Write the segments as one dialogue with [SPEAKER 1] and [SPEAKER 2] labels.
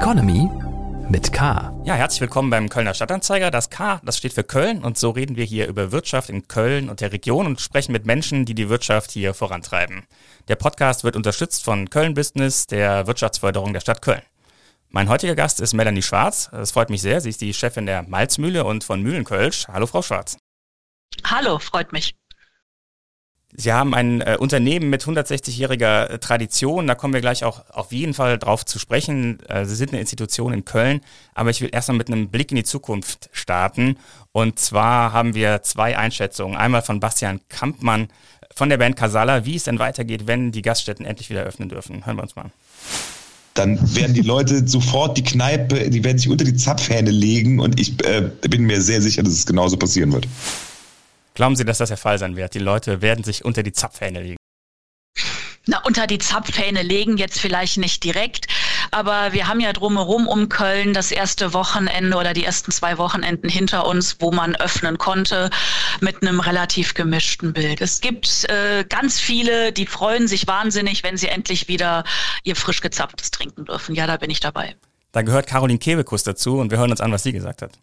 [SPEAKER 1] Economy mit K.
[SPEAKER 2] Ja, herzlich willkommen beim Kölner Stadtanzeiger. Das K, das steht für Köln und so reden wir hier über Wirtschaft in Köln und der Region und sprechen mit Menschen, die die Wirtschaft hier vorantreiben. Der Podcast wird unterstützt von Köln Business, der Wirtschaftsförderung der Stadt Köln. Mein heutiger Gast ist Melanie Schwarz. Es freut mich sehr. Sie ist die Chefin der Malzmühle und von Mühlenkölsch. Hallo, Frau Schwarz.
[SPEAKER 3] Hallo, freut mich.
[SPEAKER 2] Sie haben ein äh, Unternehmen mit 160-jähriger äh, Tradition, da kommen wir gleich auch auf jeden Fall drauf zu sprechen. Äh, Sie sind eine Institution in Köln, aber ich will erstmal mit einem Blick in die Zukunft starten. Und zwar haben wir zwei Einschätzungen. Einmal von Bastian Kampmann von der Band Casala, wie es denn weitergeht, wenn die Gaststätten endlich wieder öffnen dürfen. Hören wir uns mal an
[SPEAKER 4] dann werden die Leute sofort die Kneipe, die werden sich unter die Zapfhähne legen und ich äh, bin mir sehr sicher, dass es genauso passieren wird.
[SPEAKER 2] Glauben Sie, dass das der Fall sein wird? Die Leute werden sich unter die Zapfhähne legen.
[SPEAKER 3] Na, unter die Zapfhähne legen jetzt vielleicht nicht direkt, aber wir haben ja drumherum um Köln das erste Wochenende oder die ersten zwei Wochenenden hinter uns, wo man öffnen konnte mit einem relativ gemischten Bild. Es gibt äh, ganz viele, die freuen sich wahnsinnig, wenn sie endlich wieder ihr frisch gezapftes trinken dürfen. Ja, da bin ich dabei.
[SPEAKER 2] Da gehört Caroline Kebekus dazu und wir hören uns an, was sie gesagt hat.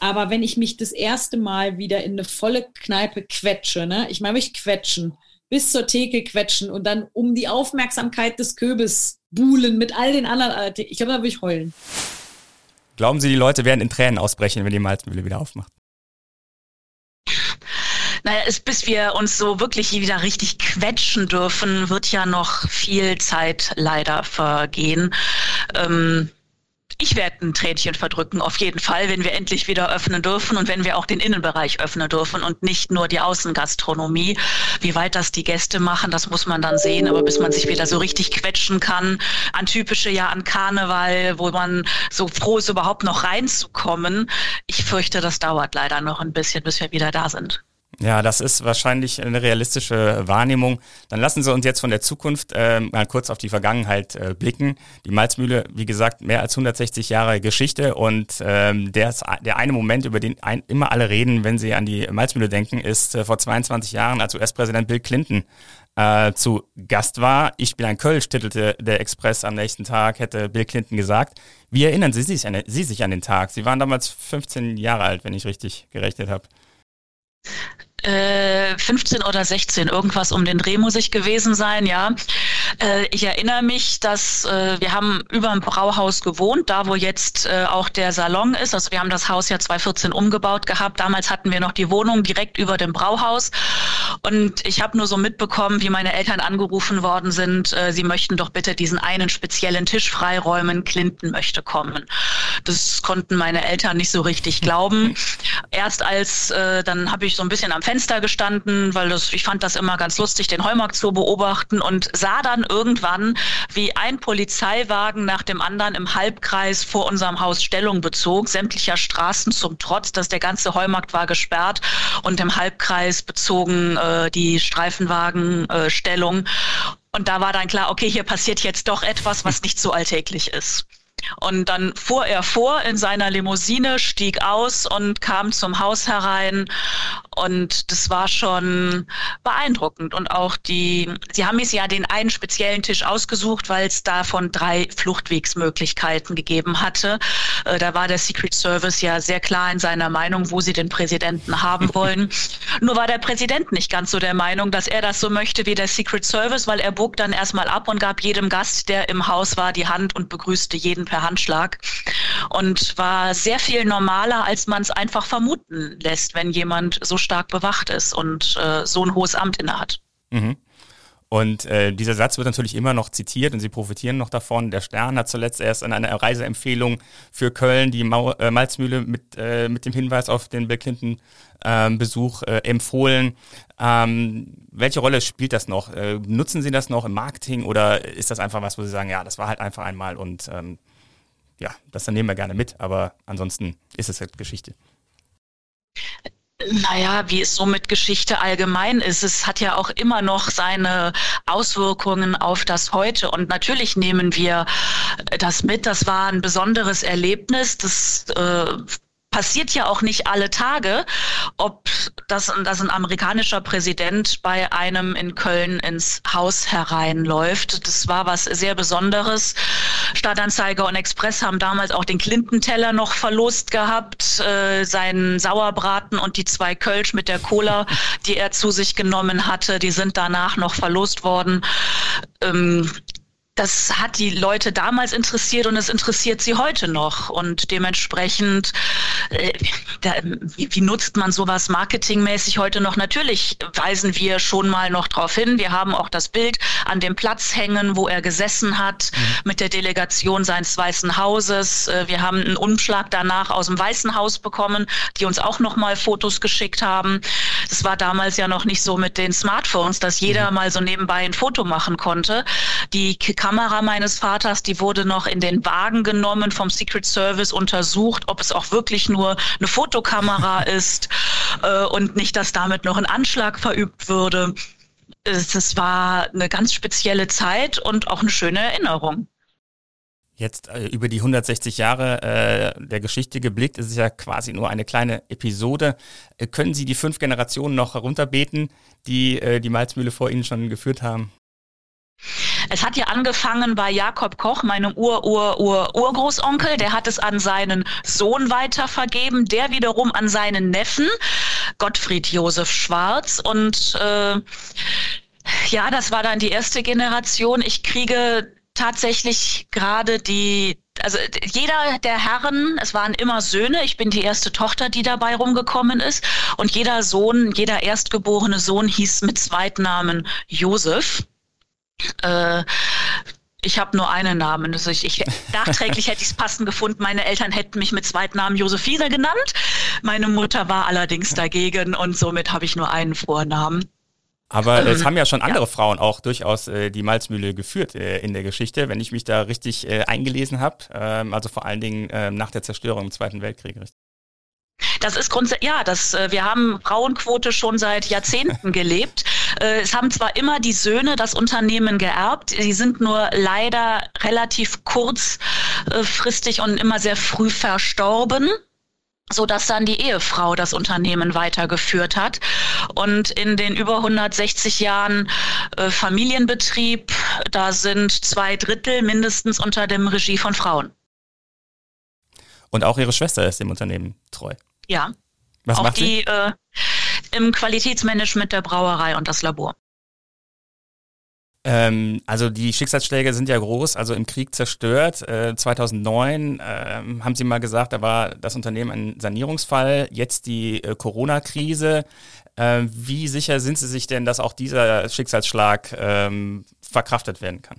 [SPEAKER 5] Aber wenn ich mich das erste Mal wieder in eine volle Kneipe quetsche, ne? ich meine mich quetschen, bis zur Theke quetschen und dann um die Aufmerksamkeit des Köbes buhlen mit all den anderen. Ich glaube, da würde ich heulen.
[SPEAKER 2] Glauben Sie, die Leute werden in Tränen ausbrechen, wenn die Malzmühle wieder aufmacht?
[SPEAKER 3] Naja, es, bis wir uns so wirklich wieder richtig quetschen dürfen, wird ja noch viel Zeit leider vergehen. Ähm, ich werde ein Tränchen verdrücken, auf jeden Fall, wenn wir endlich wieder öffnen dürfen und wenn wir auch den Innenbereich öffnen dürfen und nicht nur die Außengastronomie. Wie weit das die Gäste machen, das muss man dann sehen. Aber bis man sich wieder so richtig quetschen kann, an typische ja an Karneval, wo man so froh ist, überhaupt noch reinzukommen. Ich fürchte, das dauert leider noch ein bisschen, bis wir wieder da sind.
[SPEAKER 2] Ja, das ist wahrscheinlich eine realistische Wahrnehmung. Dann lassen Sie uns jetzt von der Zukunft äh, mal kurz auf die Vergangenheit äh, blicken. Die Malzmühle, wie gesagt, mehr als 160 Jahre Geschichte und ähm, der, der eine Moment, über den ein, immer alle reden, wenn sie an die Malzmühle denken, ist äh, vor 22 Jahren, als US-Präsident Bill Clinton äh, zu Gast war. Ich bin ein Kölsch, titelte der Express am nächsten Tag, hätte Bill Clinton gesagt. Wie erinnern Sie sich an, Sie sich an den Tag? Sie waren damals 15 Jahre alt, wenn ich richtig gerechnet habe.
[SPEAKER 3] 15 äh, oder 16, irgendwas um den Dreh muss ich gewesen sein, ja. Äh, ich erinnere mich, dass äh, wir haben über dem Brauhaus gewohnt, da wo jetzt äh, auch der Salon ist. Also wir haben das Haus ja 2014 umgebaut gehabt. Damals hatten wir noch die Wohnung direkt über dem Brauhaus. Und ich habe nur so mitbekommen, wie meine Eltern angerufen worden sind, äh, sie möchten doch bitte diesen einen speziellen Tisch freiräumen, Clinton möchte kommen. Das konnten meine Eltern nicht so richtig glauben. Erst als, äh, dann habe ich so ein bisschen am Fenster gestanden, weil das, ich fand das immer ganz lustig, den Heumarkt zu beobachten und sah dann irgendwann, wie ein Polizeiwagen nach dem anderen im Halbkreis vor unserem Haus Stellung bezog, sämtlicher Straßen zum Trotz, dass der ganze Heumarkt war gesperrt und im Halbkreis bezogen äh, die Streifenwagen äh, Stellung. Und da war dann klar, okay, hier passiert jetzt doch etwas, was nicht so alltäglich ist. Und dann fuhr er vor in seiner Limousine, stieg aus und kam zum Haus herein. Und das war schon beeindruckend. Und auch die, sie haben es ja den einen speziellen Tisch ausgesucht, weil es davon drei Fluchtwegsmöglichkeiten gegeben hatte. Äh, da war der Secret Service ja sehr klar in seiner Meinung, wo sie den Präsidenten haben wollen. Nur war der Präsident nicht ganz so der Meinung, dass er das so möchte wie der Secret Service, weil er bog dann erstmal ab und gab jedem Gast, der im Haus war, die Hand und begrüßte jeden per Handschlag und war sehr viel normaler, als man es einfach vermuten lässt, wenn jemand so stark bewacht ist und äh, so ein hohes Amt innehat.
[SPEAKER 2] Mhm. Und äh, dieser Satz wird natürlich immer noch zitiert und sie profitieren noch davon. Der Stern hat zuletzt erst in einer Reiseempfehlung für Köln die Mau äh, Malzmühle mit, äh, mit dem Hinweis auf den Bill Clinton ähm, äh, empfohlen. Ähm, welche Rolle spielt das noch? Äh, nutzen Sie das noch im Marketing oder ist das einfach was, wo Sie sagen, ja, das war halt einfach einmal und ähm, ja, das dann nehmen wir gerne mit, aber ansonsten ist es halt Geschichte.
[SPEAKER 3] Naja, wie es so mit Geschichte allgemein ist, es hat ja auch immer noch seine Auswirkungen auf das Heute. Und natürlich nehmen wir das mit. Das war ein besonderes Erlebnis. Das äh, passiert ja auch nicht alle Tage, ob das, dass ein amerikanischer Präsident bei einem in Köln ins Haus hereinläuft. Das war was sehr Besonderes. Stadtanzeiger und Express haben damals auch den Clinton-Teller noch verlost gehabt, äh, seinen Sauerbraten und die zwei Kölsch mit der Cola, die er zu sich genommen hatte, die sind danach noch verlost worden. Ähm, das hat die Leute damals interessiert und es interessiert sie heute noch. Und dementsprechend, äh, da, wie, wie, nutzt man sowas marketingmäßig heute noch? Natürlich weisen wir schon mal noch darauf hin. Wir haben auch das Bild an dem Platz hängen, wo er gesessen hat mhm. mit der Delegation seines Weißen Hauses. Äh, wir haben einen Umschlag danach aus dem Weißen Haus bekommen, die uns auch noch mal Fotos geschickt haben. Das war damals ja noch nicht so mit den Smartphones, dass jeder mhm. mal so nebenbei ein Foto machen konnte. Die Kamera meines Vaters, die wurde noch in den Wagen genommen, vom Secret Service untersucht, ob es auch wirklich nur eine Fotokamera ist äh, und nicht, dass damit noch ein Anschlag verübt würde. Das war eine ganz spezielle Zeit und auch eine schöne Erinnerung.
[SPEAKER 2] Jetzt äh, über die 160 Jahre äh, der Geschichte geblickt, ist es ja quasi nur eine kleine Episode. Äh, können Sie die fünf Generationen noch herunterbeten, die äh, die Malzmühle vor Ihnen schon geführt haben?
[SPEAKER 3] Es hat ja angefangen bei Jakob Koch, meinem Ur-Ur-Ur-Urgroßonkel. Der hat es an seinen Sohn weitervergeben, der wiederum an seinen Neffen, Gottfried Josef Schwarz. Und äh, ja, das war dann die erste Generation. Ich kriege tatsächlich gerade die also jeder der Herren, es waren immer Söhne, ich bin die erste Tochter, die dabei rumgekommen ist, und jeder Sohn, jeder erstgeborene Sohn hieß mit Zweitnamen Josef. Äh, ich habe nur einen Namen. Also ich, ich, nachträglich hätte ich es passend gefunden. Meine Eltern hätten mich mit Zweitnamen Josephine genannt. Meine Mutter war allerdings dagegen und somit habe ich nur einen Vornamen.
[SPEAKER 2] Aber ähm, es haben ja schon andere ja. Frauen auch durchaus äh, die Malzmühle geführt äh, in der Geschichte, wenn ich mich da richtig äh, eingelesen habe. Ähm, also vor allen Dingen ähm, nach der Zerstörung im Zweiten Weltkrieg. Richtig?
[SPEAKER 3] Das ist grundsätzlich, ja, das, äh, wir haben Frauenquote schon seit Jahrzehnten gelebt. Äh, es haben zwar immer die Söhne das Unternehmen geerbt, sie sind nur leider relativ kurzfristig und immer sehr früh verstorben so dass dann die Ehefrau das Unternehmen weitergeführt hat. Und in den über 160 Jahren äh, Familienbetrieb, da sind zwei Drittel mindestens unter dem Regie von Frauen.
[SPEAKER 2] Und auch ihre Schwester ist dem Unternehmen treu.
[SPEAKER 3] Ja. Was auch macht die sie? Äh, im Qualitätsmanagement der Brauerei und das Labor.
[SPEAKER 2] Ähm, also die Schicksalsschläge sind ja groß, also im Krieg zerstört. Äh, 2009 äh, haben Sie mal gesagt, da war das Unternehmen ein Sanierungsfall. Jetzt die äh, Corona-Krise. Ähm, wie sicher sind Sie sich denn, dass auch dieser Schicksalsschlag ähm, verkraftet werden kann?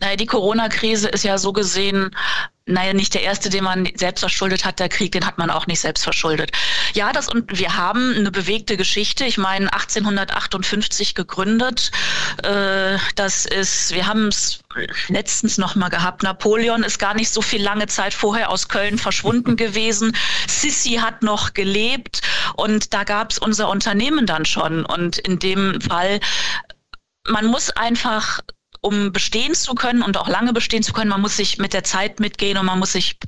[SPEAKER 3] Naja, die Corona-Krise ist ja so gesehen, naja, nicht der erste, den man selbst verschuldet hat, der Krieg, den hat man auch nicht selbst verschuldet. Ja, das und wir haben eine bewegte Geschichte. Ich meine, 1858 gegründet. Äh, das ist, wir haben es letztens noch mal gehabt. Napoleon ist gar nicht so viel lange Zeit vorher aus Köln verschwunden gewesen. Sissi hat noch gelebt und da gab es unser Unternehmen dann schon. Und in dem Fall man muss einfach um bestehen zu können und auch lange bestehen zu können, man muss sich mit der Zeit mitgehen und man muss sich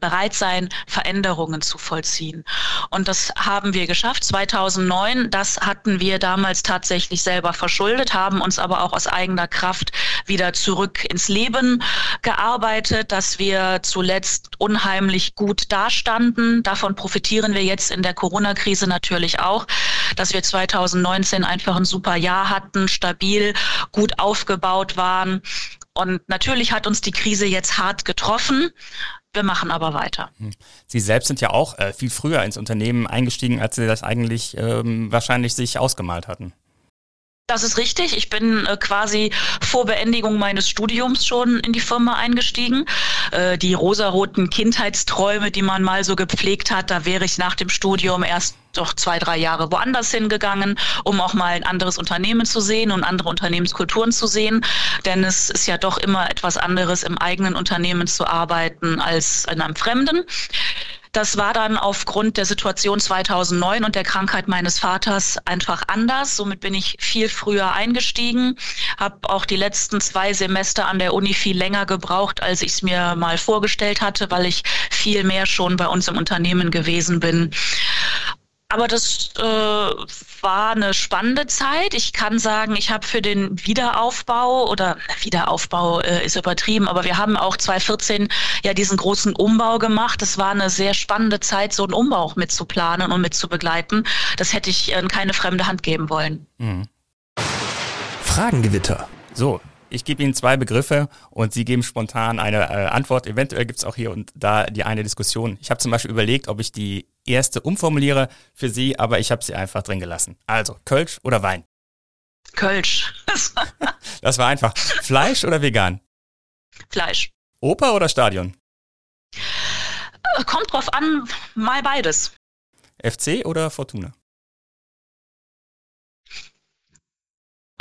[SPEAKER 3] bereit sein, Veränderungen zu vollziehen. Und das haben wir geschafft. 2009, das hatten wir damals tatsächlich selber verschuldet, haben uns aber auch aus eigener Kraft wieder zurück ins Leben gearbeitet, dass wir zuletzt unheimlich gut dastanden. Davon profitieren wir jetzt in der Corona-Krise natürlich auch, dass wir 2019 einfach ein super Jahr hatten, stabil, gut aufgebaut aufgebaut waren. Und natürlich hat uns die Krise jetzt hart getroffen. Wir machen aber weiter. Hm.
[SPEAKER 2] Sie selbst sind ja auch äh, viel früher ins Unternehmen eingestiegen, als Sie das eigentlich ähm, wahrscheinlich sich ausgemalt hatten.
[SPEAKER 3] Das ist richtig. Ich bin äh, quasi vor Beendigung meines Studiums schon in die Firma eingestiegen. Äh, die rosaroten Kindheitsträume, die man mal so gepflegt hat, da wäre ich nach dem Studium erst doch zwei, drei Jahre woanders hingegangen, um auch mal ein anderes Unternehmen zu sehen und andere Unternehmenskulturen zu sehen. Denn es ist ja doch immer etwas anderes, im eigenen Unternehmen zu arbeiten als in einem Fremden. Das war dann aufgrund der Situation 2009 und der Krankheit meines Vaters einfach anders. Somit bin ich viel früher eingestiegen, habe auch die letzten zwei Semester an der Uni viel länger gebraucht, als ich es mir mal vorgestellt hatte, weil ich viel mehr schon bei uns im Unternehmen gewesen bin. Aber das äh, war eine spannende Zeit. Ich kann sagen, ich habe für den Wiederaufbau oder Wiederaufbau äh, ist übertrieben, aber wir haben auch 2014 ja diesen großen Umbau gemacht. Das war eine sehr spannende Zeit, so einen Umbau auch mitzuplanen und mitzubegleiten. Das hätte ich in keine fremde Hand geben wollen. Mhm.
[SPEAKER 1] Fragengewitter.
[SPEAKER 2] So, ich gebe Ihnen zwei Begriffe und Sie geben spontan eine äh, Antwort. Eventuell gibt es auch hier und da die eine Diskussion. Ich habe zum Beispiel überlegt, ob ich die erste umformuliere für Sie, aber ich habe sie einfach drin gelassen. Also, Kölsch oder Wein?
[SPEAKER 3] Kölsch.
[SPEAKER 2] das war einfach. Fleisch oder vegan?
[SPEAKER 3] Fleisch.
[SPEAKER 2] Oper oder Stadion?
[SPEAKER 3] Kommt drauf an, mal beides.
[SPEAKER 2] FC oder Fortuna?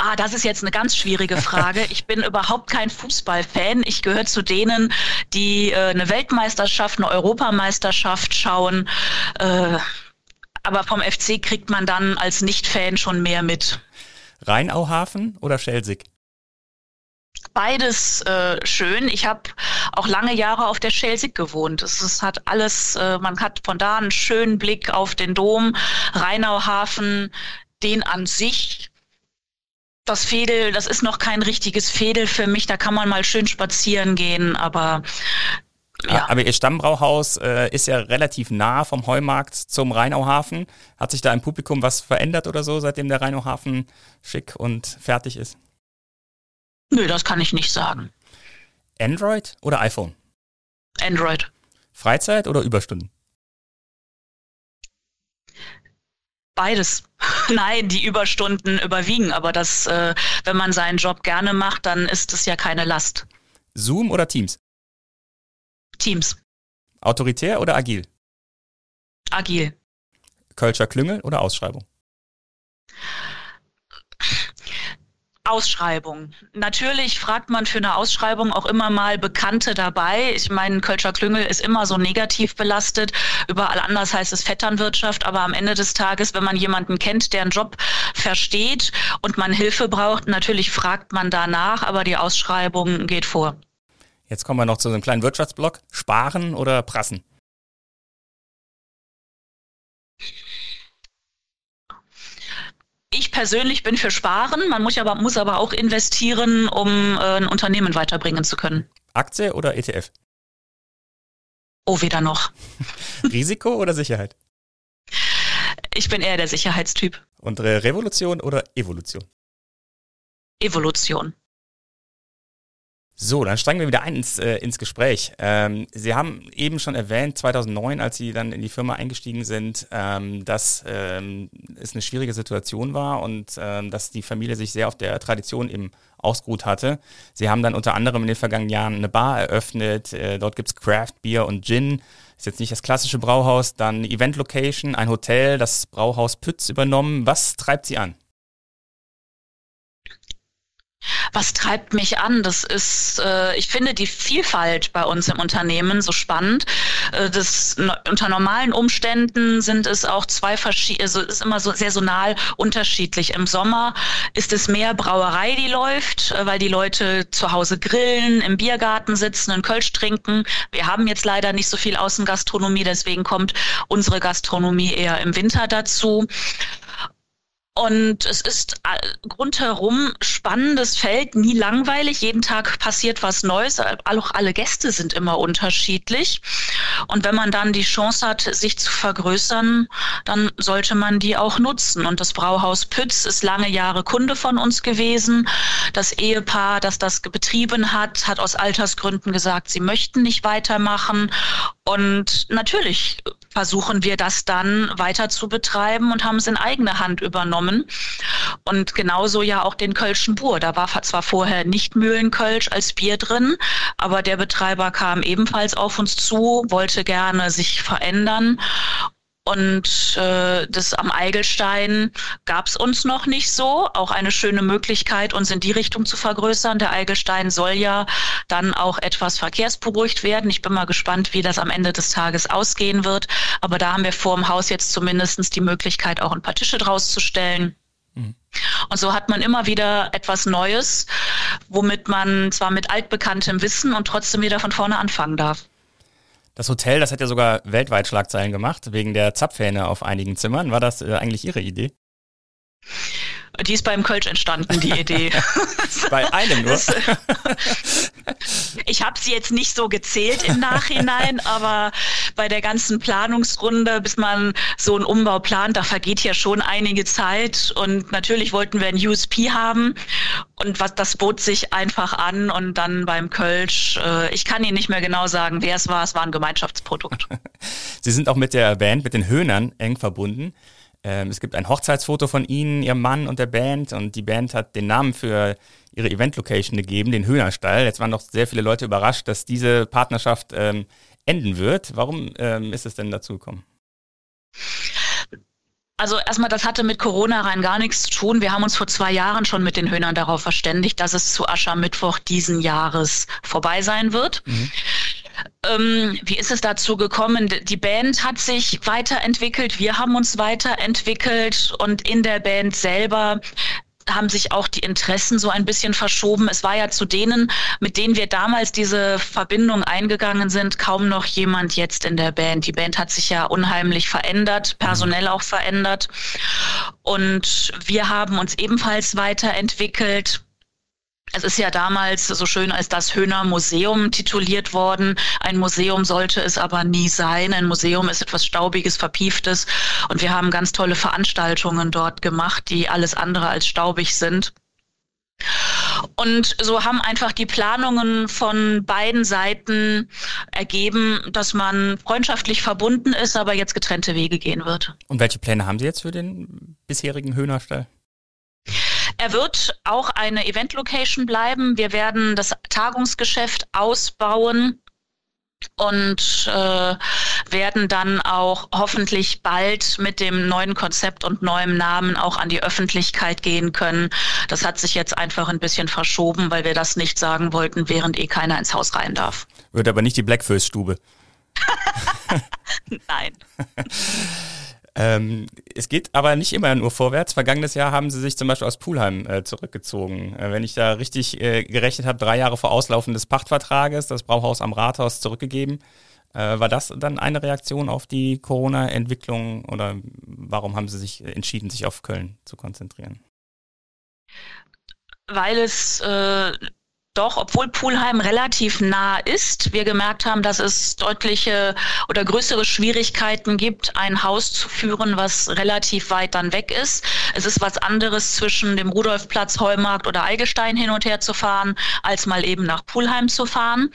[SPEAKER 3] Ah, das ist jetzt eine ganz schwierige Frage. Ich bin überhaupt kein Fußballfan. Ich gehöre zu denen, die äh, eine Weltmeisterschaft, eine Europameisterschaft schauen. Äh, aber vom FC kriegt man dann als Nicht-Fan schon mehr mit.
[SPEAKER 2] Rheinauhafen oder Schelsig?
[SPEAKER 3] Beides äh, schön. Ich habe auch lange Jahre auf der Schelsig gewohnt. Es, es hat alles, äh, man hat von da einen schönen Blick auf den Dom. Rheinauhafen, den an sich das Fädel, das ist noch kein richtiges Fädel für mich. Da kann man mal schön spazieren gehen, aber
[SPEAKER 2] ja. Aber Ihr Stammbrauhaus äh, ist ja relativ nah vom Heumarkt zum Rheinauhafen. Hat sich da im Publikum was verändert oder so, seitdem der Rheinauhafen schick und fertig ist?
[SPEAKER 3] Nö, das kann ich nicht sagen.
[SPEAKER 2] Android oder iPhone?
[SPEAKER 3] Android.
[SPEAKER 2] Freizeit oder Überstunden?
[SPEAKER 3] Beides. Nein, die Überstunden überwiegen, aber das, äh, wenn man seinen Job gerne macht, dann ist es ja keine Last.
[SPEAKER 2] Zoom oder Teams?
[SPEAKER 3] Teams.
[SPEAKER 2] Autoritär oder agil?
[SPEAKER 3] Agil.
[SPEAKER 2] Kölscher Klüngel oder Ausschreibung?
[SPEAKER 3] Ausschreibung. Natürlich fragt man für eine Ausschreibung auch immer mal Bekannte dabei. Ich meine, Kölscher Klüngel ist immer so negativ belastet. Überall anders heißt es Vetternwirtschaft. Aber am Ende des Tages, wenn man jemanden kennt, der einen Job versteht und man Hilfe braucht, natürlich fragt man danach, aber die Ausschreibung geht vor.
[SPEAKER 2] Jetzt kommen wir noch zu einem kleinen Wirtschaftsblock. Sparen oder prassen?
[SPEAKER 3] Ich persönlich bin für Sparen. Man muss aber, muss aber auch investieren, um äh, ein Unternehmen weiterbringen zu können.
[SPEAKER 2] Aktie oder ETF?
[SPEAKER 3] Oh, weder noch.
[SPEAKER 2] Risiko oder Sicherheit?
[SPEAKER 3] Ich bin eher der Sicherheitstyp.
[SPEAKER 2] Und Revolution oder Evolution?
[SPEAKER 3] Evolution.
[SPEAKER 2] So, dann steigen wir wieder ein ins, äh, ins Gespräch. Ähm, Sie haben eben schon erwähnt, 2009, als Sie dann in die Firma eingestiegen sind, ähm, dass ähm, es eine schwierige Situation war und ähm, dass die Familie sich sehr auf der Tradition eben ausgeruht hatte. Sie haben dann unter anderem in den vergangenen Jahren eine Bar eröffnet. Äh, dort gibt's Craft Beer und Gin. Ist jetzt nicht das klassische Brauhaus. Dann Event Location, ein Hotel, das Brauhaus Pütz übernommen. Was treibt Sie an?
[SPEAKER 3] Was treibt mich an? Das ist, äh, ich finde die Vielfalt bei uns im Unternehmen so spannend. Äh, das, unter normalen Umständen sind es auch zwei verschiedene, also ist immer so saisonal unterschiedlich. Im Sommer ist es mehr Brauerei, die läuft, äh, weil die Leute zu Hause grillen, im Biergarten sitzen, und Kölsch trinken. Wir haben jetzt leider nicht so viel Außengastronomie, deswegen kommt unsere Gastronomie eher im Winter dazu. Und es ist rundherum spannendes Feld, nie langweilig. Jeden Tag passiert was Neues. Auch alle Gäste sind immer unterschiedlich. Und wenn man dann die Chance hat, sich zu vergrößern, dann sollte man die auch nutzen. Und das Brauhaus Pütz ist lange Jahre Kunde von uns gewesen. Das Ehepaar, das das betrieben hat, hat aus Altersgründen gesagt, sie möchten nicht weitermachen. Und natürlich versuchen wir das dann weiter zu betreiben und haben es in eigene Hand übernommen. Und genauso ja auch den Kölschen Bur. Da war zwar vorher nicht Mühlenkölsch als Bier drin, aber der Betreiber kam ebenfalls auf uns zu, wollte gerne sich verändern Und äh, das am Eigelstein gab es uns noch nicht so. Auch eine schöne Möglichkeit, uns in die Richtung zu vergrößern. Der Eigelstein soll ja dann auch etwas verkehrsberuhigt werden. Ich bin mal gespannt, wie das am Ende des Tages ausgehen wird. Aber da haben wir vor dem Haus jetzt zumindest die Möglichkeit, auch ein paar Tische draus zu stellen. Mhm. Und so hat man immer wieder etwas Neues, womit man zwar mit altbekanntem Wissen und trotzdem wieder von vorne anfangen darf.
[SPEAKER 2] Das Hotel, das hat ja sogar weltweit Schlagzeilen gemacht, wegen der Zapfhähne auf einigen Zimmern. War das äh, eigentlich Ihre Idee?
[SPEAKER 3] Die ist beim Kölsch entstanden, die Idee.
[SPEAKER 2] Bei einem nur.
[SPEAKER 3] ich habe sie jetzt nicht so gezählt im Nachhinein, aber bei der ganzen Planungsrunde, bis man so einen Umbau plant, da vergeht ja schon einige Zeit. Und natürlich wollten wir ein USP haben. Und was das bot sich einfach an. Und dann beim Kölsch, äh, ich kann Ihnen nicht mehr genau sagen, wer es war. Es war ein Gemeinschaftsprodukt.
[SPEAKER 2] Sie sind auch mit der Band, mit den Höhnern eng verbunden. Ähm, es gibt ein Hochzeitsfoto von Ihnen, Ihrem Mann und der Band und die Band hat den Namen für ihre Event-Location gegeben, den Höhnerstall. Jetzt waren noch sehr viele Leute überrascht, dass diese Partnerschaft ähm, enden wird. Warum ähm, ist es denn dazu gekommen?
[SPEAKER 3] Also erstmal, das hatte mit Corona rein gar nichts zu tun. Wir haben uns vor zwei Jahren schon mit den Höhnern darauf verständigt, dass es zu Aschermittwoch diesen Jahres vorbei sein wird. Mhm. Ähm, wie ist es dazu gekommen? Die Band hat sich weiterentwickelt, wir haben uns weiterentwickelt und in der Band selber haben sich auch die Interessen so ein bisschen verschoben. Es war ja zu denen, mit denen wir damals diese Verbindung eingegangen sind, kaum noch jemand jetzt in der Band. Die Band hat sich ja unheimlich verändert, personell auch verändert. Und wir haben uns ebenfalls weiterentwickelt. Es ist ja damals so schön als das Höhner Museum tituliert worden. Ein Museum sollte es aber nie sein. Ein Museum ist etwas Staubiges, Verpieftes. Und wir haben ganz tolle Veranstaltungen dort gemacht, die alles andere als staubig sind. Und so haben einfach die Planungen von beiden Seiten ergeben, dass man freundschaftlich verbunden ist, aber jetzt getrennte Wege gehen wird.
[SPEAKER 2] Und welche Pläne haben Sie jetzt für den bisherigen Höhnerstall?
[SPEAKER 3] Er wird auch eine Event-Location bleiben. Wir werden das Tagungsgeschäft ausbauen und äh, werden dann auch hoffentlich bald mit dem neuen Konzept und neuem Namen auch an die Öffentlichkeit gehen können. Das hat sich jetzt einfach ein bisschen verschoben, weil wir das nicht sagen wollten, während eh keiner ins Haus rein darf.
[SPEAKER 2] Wird aber nicht die Blackfirst-Stube.
[SPEAKER 3] Nein.
[SPEAKER 2] Ähm, es geht aber nicht immer nur vorwärts. Vergangenes Jahr haben sie sich zum Beispiel aus Pulheim äh, zurückgezogen. Äh, wenn ich da richtig äh, gerechnet habe, drei Jahre vor Auslaufen des Pachtvertrages, das Brauhaus am Rathaus zurückgegeben. Äh, war das dann eine Reaktion auf die Corona-Entwicklung oder warum haben sie sich entschieden, sich auf Köln zu konzentrieren?
[SPEAKER 3] Weil es äh, doch, obwohl Pulheim relativ nah ist, wir gemerkt haben, dass es deutliche oder größere Schwierigkeiten gibt, ein Haus zu führen, was relativ weit dann weg ist. Es ist was anderes zwischen dem Rudolfplatz, Heumarkt oder Eigelstein hin und her zu fahren, als mal eben nach Pulheim zu fahren.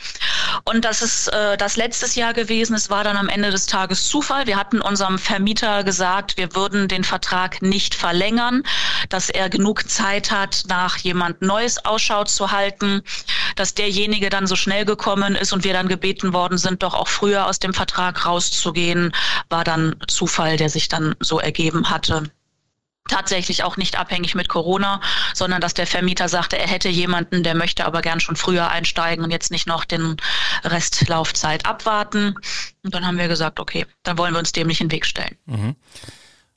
[SPEAKER 3] Und das ist äh, das letztes Jahr gewesen. Es war dann am Ende des Tages Zufall. Wir hatten unserem Vermieter gesagt, wir würden den Vertrag nicht verlängern, dass er genug Zeit hat, nach jemand Neues Ausschau zu halten dass derjenige dann so schnell gekommen ist und wir dann gebeten worden sind, doch auch früher aus dem Vertrag rauszugehen, war dann Zufall, der sich dann so ergeben hatte tatsächlich auch nicht abhängig mit Corona, sondern dass der Vermieter sagte, er hätte jemanden, der möchte aber gern schon früher einsteigen und jetzt nicht noch den Restlaufzeit abwarten. Und dann haben wir gesagt, okay, dann wollen wir uns dem nicht in den Weg stellen. Mhm.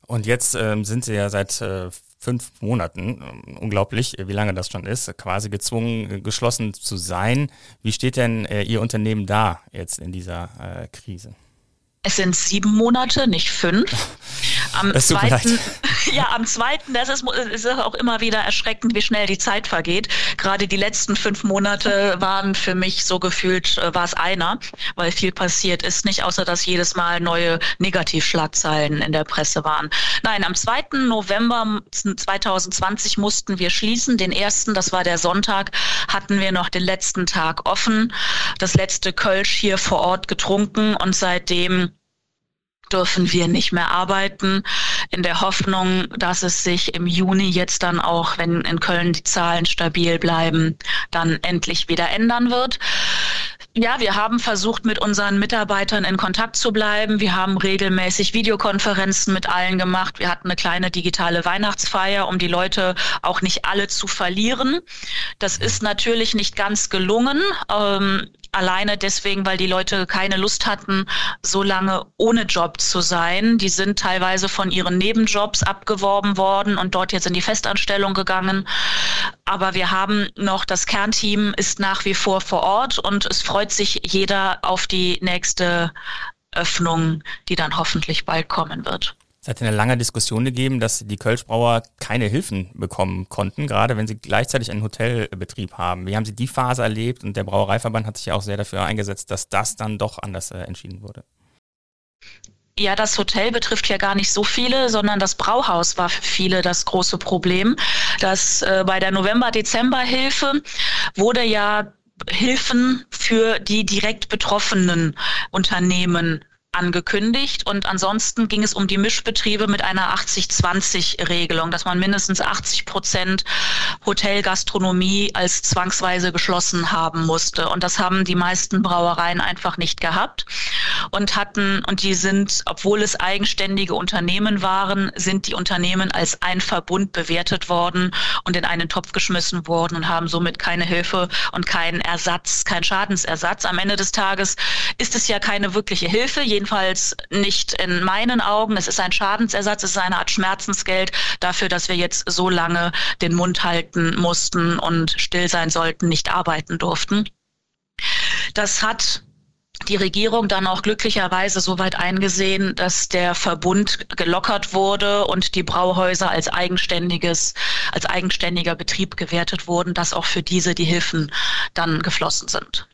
[SPEAKER 2] Und jetzt ähm, sind Sie ja seit äh, fünf Monaten, ähm, unglaublich, wie lange das schon ist, quasi gezwungen, äh, geschlossen zu sein. Wie steht denn äh, Ihr Unternehmen da jetzt in dieser äh, Krise?
[SPEAKER 3] Es sind sieben Monate, nicht fünf. Am
[SPEAKER 2] das zweiten,
[SPEAKER 3] ja, am zweiten, das ist, ist auch immer wieder erschreckend, wie schnell die Zeit vergeht. Gerade die letzten fünf Monate waren für mich so gefühlt, äh, war es einer, weil viel passiert ist, nicht außer dass jedes Mal neue Negativschlagzeilen in der Presse waren. Nein, am 2. November 2020 mussten wir schließen. Den ersten, das war der Sonntag, hatten wir noch den letzten Tag offen. Das letzte Kölsch hier vor Ort getrunken und seitdem dürfen wir nicht mehr arbeiten, in der Hoffnung, dass es sich im Juni jetzt dann auch, wenn in Köln die Zahlen stabil bleiben, dann endlich wieder ändern wird. Ja, wir haben versucht, mit unseren Mitarbeitern in Kontakt zu bleiben. Wir haben regelmäßig Videokonferenzen mit allen gemacht. Wir hatten eine kleine digitale Weihnachtsfeier, um die Leute auch nicht alle zu verlieren. Das ist natürlich nicht ganz gelungen. Ähm, Alleine deswegen, weil die Leute keine Lust hatten, so lange ohne Job zu sein. Die sind teilweise von ihren Nebenjobs abgeworben worden und dort jetzt in die Festanstellung gegangen. Aber wir haben noch, das Kernteam ist nach wie vor vor Ort und es freut sich jeder auf die nächste Öffnung, die dann hoffentlich bald kommen wird.
[SPEAKER 2] Es hat eine lange Diskussion gegeben, dass die Kölschbrauer keine Hilfen bekommen konnten, gerade wenn sie gleichzeitig einen Hotelbetrieb haben. Wie haben Sie die Phase erlebt? Und der Brauereiverband hat sich ja auch sehr dafür eingesetzt, dass das dann doch anders äh, entschieden wurde.
[SPEAKER 3] Ja, das Hotel betrifft ja gar nicht so viele, sondern das Brauhaus war für viele das große Problem. Dass äh, bei der November-Dezember-Hilfe wurde ja Hilfen für die direkt betroffenen Unternehmen angekündigt. Und ansonsten ging es um die Mischbetriebe mit einer 80-20-Regelung, dass man mindestens 80 Prozent Hotelgastronomie als zwangsweise geschlossen haben musste. Und das haben die meisten Brauereien einfach nicht gehabt und hatten, und die sind, obwohl es eigenständige Unternehmen waren, sind die Unternehmen als ein Verbund bewertet worden und in einen Topf geschmissen worden und haben somit keine Hilfe und keinen Ersatz, keinen Schadensersatz. Am Ende des Tages ist es ja keine wirkliche Hilfe, jedenfalls nicht in meinen Augen. Es ist ein Schadensersatz, es ist eine Art Schmerzensgeld dafür, dass wir jetzt so lange den Mund halten mussten und still sein sollten, nicht arbeiten durften. Das hat die Regierung dann auch glücklicherweise so weit eingesehen, dass der Verbund gelockert wurde und die Brauhäuser als eigenständiges, als eigenständiger Betrieb gewertet wurden, dass auch für diese die Hilfen dann geflossen sind.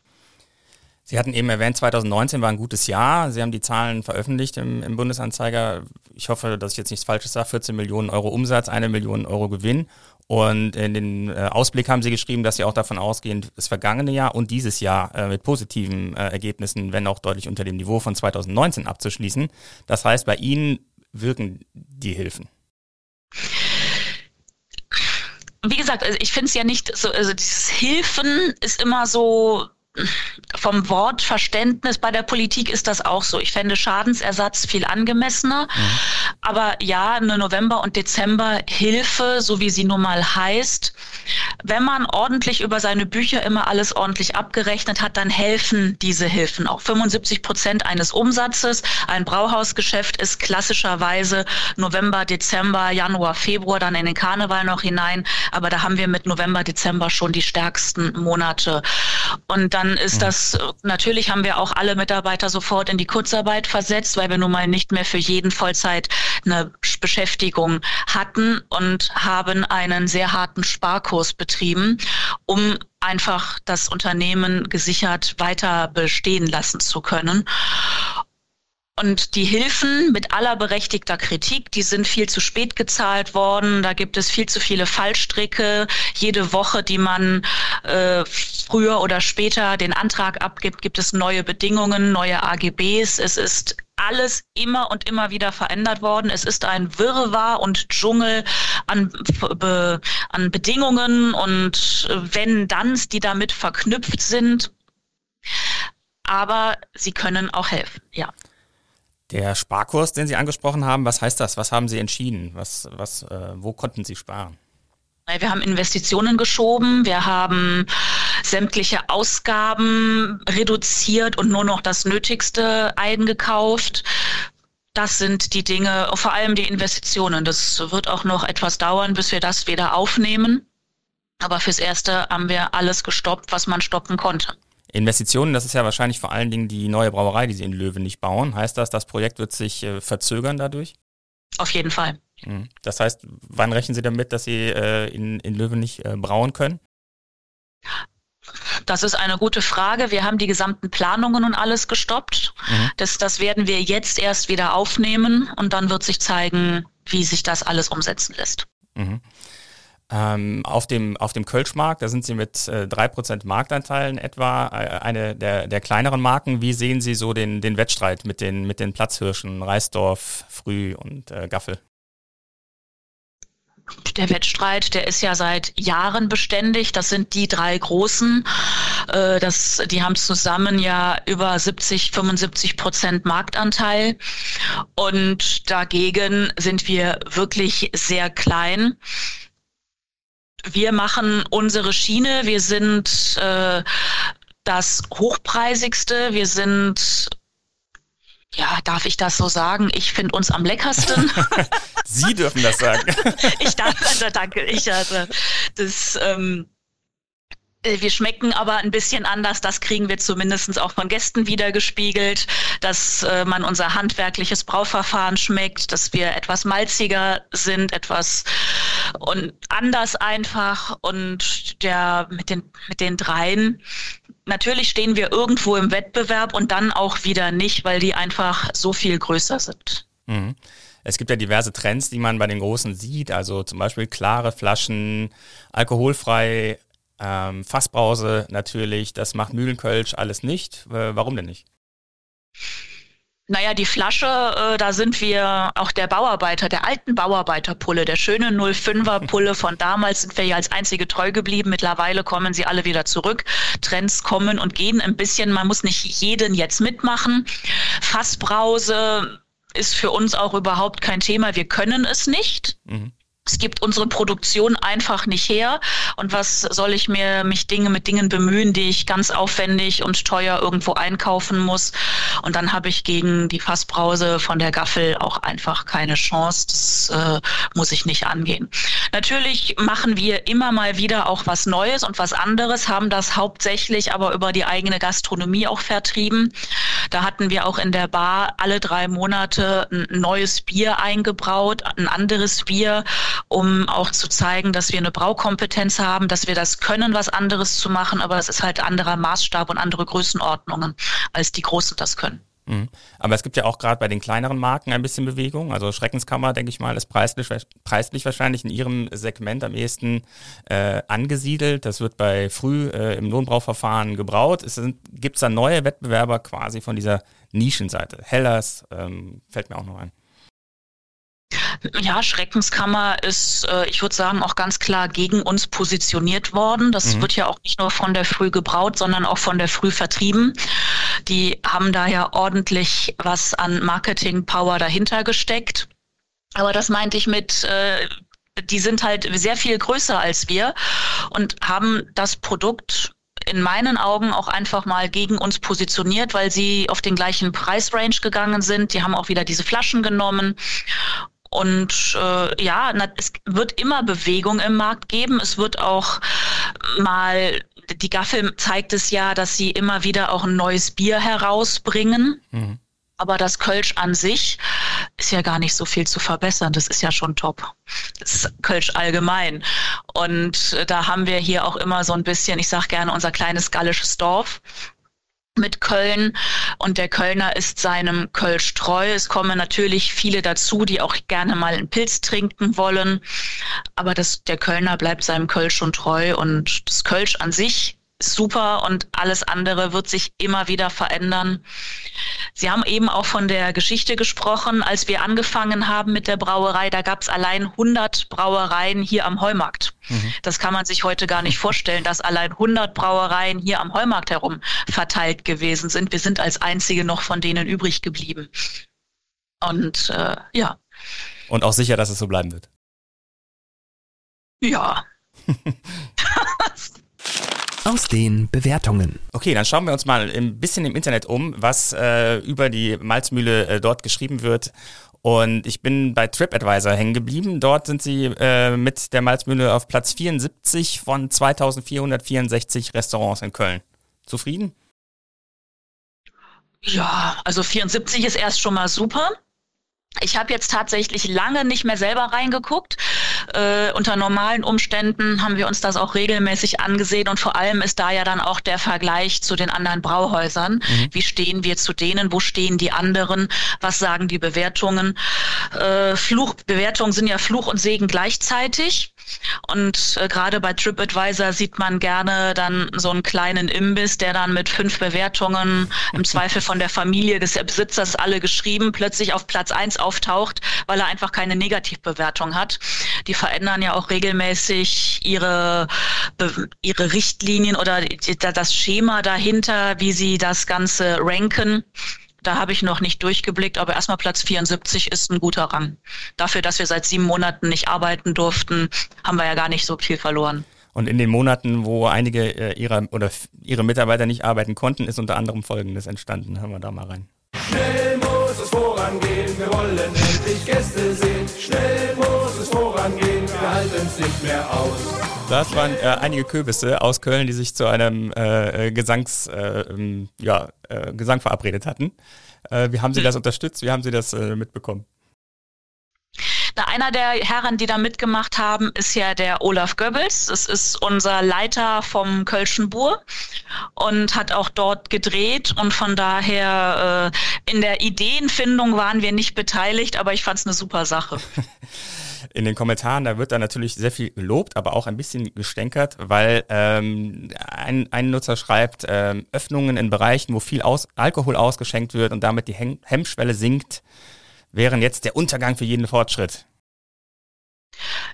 [SPEAKER 2] Sie hatten eben erwähnt, 2019 war ein gutes Jahr. Sie haben die Zahlen veröffentlicht im, im Bundesanzeiger. Ich hoffe, dass ich jetzt nichts Falsches sage. 14 Millionen Euro Umsatz, eine Million Euro Gewinn. Und in den äh, Ausblick haben Sie geschrieben, dass Sie auch davon ausgehen, das vergangene Jahr und dieses Jahr äh, mit positiven äh, Ergebnissen, wenn auch deutlich unter dem Niveau von 2019 abzuschließen. Das heißt, bei Ihnen wirken die Hilfen.
[SPEAKER 3] Wie gesagt, also ich finde es ja nicht so, also dieses Hilfen ist immer so vom Wortverständnis bei der Politik ist das auch so. Ich fände Schadensersatz viel angemessener. Mhm. Aber ja, eine November- und Dezember-Hilfe, so wie sie nun mal heißt, wenn man ordentlich über seine Bücher immer alles ordentlich abgerechnet hat, dann helfen diese Hilfen auch. 75 Prozent eines Umsatzes. Ein Brauhausgeschäft ist klassischerweise November, Dezember, Januar, Februar, dann in den Karneval noch hinein. Aber da haben wir mit November, Dezember schon die stärksten Monate. Und dann ist mhm. das, natürlich haben wir auch alle Mitarbeiter sofort in die Kurzarbeit versetzt, weil wir nun mal nicht mehr für jeden Vollzeit eine Beschäftigung hatten und haben einen sehr harten Sparkurs betrieben, um einfach das Unternehmen gesichert weiter bestehen lassen zu können. Und die Hilfen mit aller berechtigter Kritik, die sind viel zu spät gezahlt worden. Da gibt es viel zu viele Fallstricke. Jede Woche, die man äh, früher oder später den Antrag abgibt, gibt es neue Bedingungen, neue AGBs. Es ist alles immer und immer wieder verändert worden. Es ist ein Wirrwarr und Dschungel an, be, an Bedingungen und Wenn-Danns, die damit verknüpft sind. Aber sie können auch helfen, ja.
[SPEAKER 2] Der Sparkurs, den Sie angesprochen haben, was heißt das? Was haben Sie entschieden? Was, was, äh, wo konnten Sie sparen?
[SPEAKER 3] Wir haben Investitionen geschoben, wir haben sämtliche Ausgaben reduziert und nur noch das Nötigste eingekauft. Das sind die Dinge, vor allem die Investitionen. Das wird auch noch etwas dauern, bis wir das wieder aufnehmen. Aber fürs Erste haben wir alles gestoppt, was man stoppen konnte.
[SPEAKER 2] Investitionen, das ist ja wahrscheinlich vor allen Dingen die neue Brauerei, die Sie in Löwen nicht bauen. Heißt das, das Projekt wird sich äh, verzögern dadurch?
[SPEAKER 3] Auf jeden Fall.
[SPEAKER 2] Mhm. Das heißt, wann rechnen Sie damit, dass Sie äh, in, in Löwen nicht äh, brauen können?
[SPEAKER 3] Das ist eine gute Frage. Wir haben die gesamten Planungen und alles gestoppt. Mhm. Das, das werden wir jetzt erst wieder aufnehmen und dann wird sich zeigen, wie sich das alles umsetzen lässt. Mhm.
[SPEAKER 2] Ähm, auf dem, auf dem Kölschmarkt, da sind Sie mit äh, 3% Marktanteilen etwa äh, eine der, der kleineren Marken. Wie sehen Sie so den, den Wettstreit mit den, mit den Platzhirschen Reisdorf, Früh und äh, Gaffel?
[SPEAKER 3] Der Wettstreit, der ist ja seit Jahren beständig. Das sind die drei großen. Äh, das, die haben zusammen ja über 70, 75 Prozent Marktanteil. Und dagegen sind wir wirklich sehr klein. Wir machen unsere Schiene. Wir sind äh, das hochpreisigste. Wir sind ja, darf ich das so sagen? Ich finde uns am leckersten.
[SPEAKER 2] Sie dürfen das sagen.
[SPEAKER 3] ich darf, also danke. Ich also das. Ähm, äh, wir schmecken aber ein bisschen anders. Das kriegen wir zumindest auch von Gästen wieder gespiegelt, dass äh, man unser handwerkliches Brauverfahren schmeckt, dass wir etwas malziger sind, etwas und anders einfach. Und der mit den mit den dreien natürlich stehen wir irgendwo im Wettbewerb und dann auch wieder nicht, weil die einfach so viel größer sind.
[SPEAKER 2] Mhm. Es gibt ja diverse Trends, die man bei den Großen sieht, also zum Beispiel klare Flaschen, alkoholfrei, ähm, Fassbrause natürlich, das macht Mühlenkölsch alles nicht. Warum denn nicht?
[SPEAKER 3] Naja, die Flasche, äh, da sind wir auch der Bauarbeiter, der alten Bauarbeiterpulle, der schöne 05er Pulle von damals sind wir ja als einzige treu geblieben. Mittlerweile kommen sie alle wieder zurück. Trends kommen und gehen ein bisschen. Man muss nicht jeden jetzt mitmachen. Fassbrause ist für uns auch überhaupt kein Thema. Wir können es nicht. Mhm es gibt unsere Produktion einfach nicht her. Und was soll ich mir mich Dinge mit Dingen bemühen, die ich ganz aufwendig und teuer irgendwo einkaufen muss? Und dann habe ich gegen die Fassbrause von der Gaffel auch einfach keine Chance. Das äh, muss ich nicht angehen. Natürlich machen wir immer mal wieder auch was Neues und was anderes, haben das hauptsächlich aber über die eigene Gastronomie auch vertrieben. Da hatten wir auch in der Bar alle drei Monate ein neues Bier eingebraut, ein anderes Bier um auch zu zeigen, dass wir eine Braukompetenz haben, dass wir das können, was anderes zu machen, aber es ist halt anderer Maßstab und andere Größenordnungen, als die Großen das können.
[SPEAKER 2] Mhm. Aber es gibt ja auch gerade bei den kleineren Marken ein bisschen Bewegung. Also Schreckenskammer, denke ich mal, ist preislich, preislich wahrscheinlich in ihrem Segment am ehesten äh, angesiedelt. Das wird bei früh äh, im Lohnbrauchverfahren gebraut. Gibt es da neue Wettbewerber quasi von dieser Nischenseite? Hellers ähm, fällt mir auch noch ein.
[SPEAKER 3] Ja, Schreckenskammer ist, äh, ich würde sagen, auch ganz klar gegen uns positioniert worden. Das mhm. wird ja auch nicht nur von der Früh gebraut, sondern auch von der Früh vertrieben. Die haben da ja ordentlich was an Marketing-Power dahinter gesteckt. Aber das meinte ich mit, äh, die sind halt sehr viel größer als wir und haben das Produkt in meinen Augen auch einfach mal gegen uns positioniert, weil sie auf den gleichen Preisrange gegangen sind. Die haben auch wieder diese Flaschen genommen und äh, ja, es wird immer Bewegung im Markt geben. Es wird auch mal, die Gaffel zeigt es ja, dass sie immer wieder auch ein neues Bier herausbringen. Mhm. Aber das Kölsch an sich ist ja gar nicht so viel zu verbessern. Das ist ja schon top. Das ist Kölsch allgemein. Und da haben wir hier auch immer so ein bisschen, ich sage gerne, unser kleines gallisches Dorf mit Köln. Und der Kölner ist seinem Kölsch treu. Es kommen natürlich viele dazu, die auch gerne mal einen Pilz trinken wollen, aber das, der Kölner bleibt seinem Kölsch schon treu. Und das Kölsch an sich super und alles andere wird sich immer wieder verändern. Sie haben eben auch von der Geschichte gesprochen. Als wir angefangen haben mit der Brauerei, da gab es allein 100 Brauereien hier am Heumarkt. Mhm. Das kann man sich heute gar nicht vorstellen, dass allein 100 Brauereien hier am Heumarkt herum verteilt gewesen sind. Wir sind als einzige noch von denen übrig geblieben. Und äh, ja.
[SPEAKER 2] Und auch sicher, dass es so bleiben wird.
[SPEAKER 3] Ja.
[SPEAKER 1] aus den Bewertungen.
[SPEAKER 2] Okay, dann schauen wir uns mal ein bisschen im Internet um, was äh, über die Malzmühle äh, dort geschrieben wird. Und ich bin bei TripAdvisor hängen geblieben. Dort sind sie äh, mit der Malzmühle auf Platz 74 von 2464 Restaurants in Köln. Zufrieden?
[SPEAKER 3] Ja, also 74 ist erst schon mal super. Ich habe jetzt tatsächlich lange nicht mehr selber reingeguckt. Äh, unter normalen Umständen haben wir uns das auch regelmäßig angesehen und vor allem ist da ja dann auch der Vergleich zu den anderen Brauhäusern. Mhm. Wie stehen wir zu denen? Wo stehen die anderen? Was sagen die Bewertungen? Äh, Fluch, Bewertungen sind ja Fluch und Segen gleichzeitig. Und äh, gerade bei TripAdvisor sieht man gerne dann so einen kleinen Imbiss, der dann mit fünf Bewertungen im Zweifel von der Familie des Besitzers alle geschrieben plötzlich auf Platz eins auftaucht, weil er einfach keine Negativbewertung hat. Die verändern ja auch regelmäßig ihre, ihre Richtlinien oder das Schema dahinter, wie sie das Ganze ranken. Da habe ich noch nicht durchgeblickt, aber erstmal Platz 74 ist ein guter Rang. Dafür, dass wir seit sieben Monaten nicht arbeiten durften, haben wir ja gar nicht so viel verloren.
[SPEAKER 2] Und in den Monaten, wo einige äh, ihrer oder ihre Mitarbeiter nicht arbeiten konnten, ist unter anderem Folgendes entstanden. Hören wir da mal rein.
[SPEAKER 6] Schnell muss es vorangehen, wollen endlich Gäste sehen. Schnell muss es vorangehen, wir halten es nicht mehr aus.
[SPEAKER 2] Das waren äh, einige Kürbisse aus Köln, die sich zu einem äh, Gesangs, äh, ähm, ja, äh, Gesang verabredet hatten. Äh, wie haben Sie das unterstützt? Wie haben Sie das äh, mitbekommen?
[SPEAKER 3] Na, einer der Herren, die da mitgemacht haben, ist ja der Olaf Goebbels. Das ist unser Leiter vom Kölschen Bur und hat auch dort gedreht. Und von daher äh, in der Ideenfindung waren wir nicht beteiligt, aber ich fand es eine super Sache.
[SPEAKER 2] in den Kommentaren, da wird da natürlich sehr viel gelobt, aber auch ein bisschen gestänkert, weil ähm, ein, ein Nutzer schreibt, ähm, Öffnungen in Bereichen, wo viel aus, Alkohol ausgeschenkt wird und damit die Hemmschwelle sinkt, wären jetzt der Untergang für jeden Fortschritt.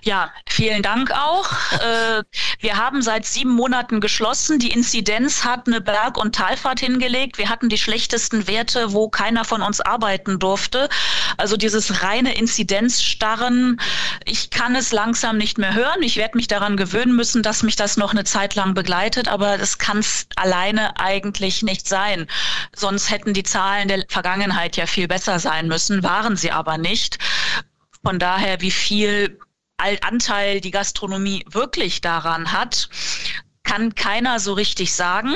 [SPEAKER 3] Ja, vielen Dank auch. Äh, wir haben seit sieben Monaten geschlossen. Die Inzidenz hat eine Berg- und Talfahrt hingelegt. Wir hatten die schlechtesten Werte, wo keiner von uns arbeiten durfte. Also dieses reine Inzidenzstarren, ich kann es langsam nicht mehr hören. Ich werde mich daran gewöhnen müssen, dass mich das noch eine Zeit lang begleitet, aber das kann es alleine eigentlich nicht sein. Sonst hätten die Zahlen der Vergangenheit ja viel besser sein müssen, waren sie aber nicht. Von daher, wie viel Anteil die Gastronomie wirklich daran hat, kann keiner so richtig sagen.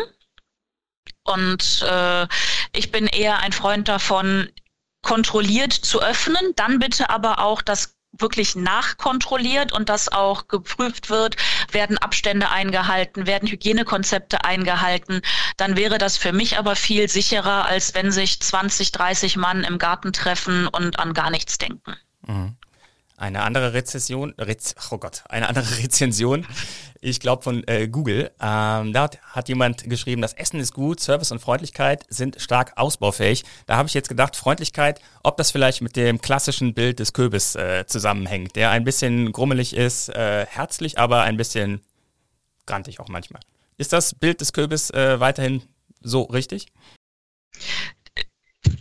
[SPEAKER 3] Und äh, ich bin eher ein Freund davon, kontrolliert zu öffnen, dann bitte aber auch das wirklich nachkontrolliert und dass auch geprüft wird, werden Abstände eingehalten, werden Hygienekonzepte eingehalten, dann wäre das für mich aber viel sicherer, als wenn sich 20, 30 Mann im Garten treffen und an gar nichts denken. Mhm.
[SPEAKER 2] Eine andere Rezession, Rez, oh Gott, eine andere Rezension, ich glaube von äh, Google. Ähm, da hat jemand geschrieben, das Essen ist gut, Service und Freundlichkeit sind stark ausbaufähig. Da habe ich jetzt gedacht, Freundlichkeit, ob das vielleicht mit dem klassischen Bild des Köbis äh, zusammenhängt, der ein bisschen grummelig ist, äh, herzlich, aber ein bisschen grantig auch manchmal. Ist das Bild des Köbis äh, weiterhin so richtig?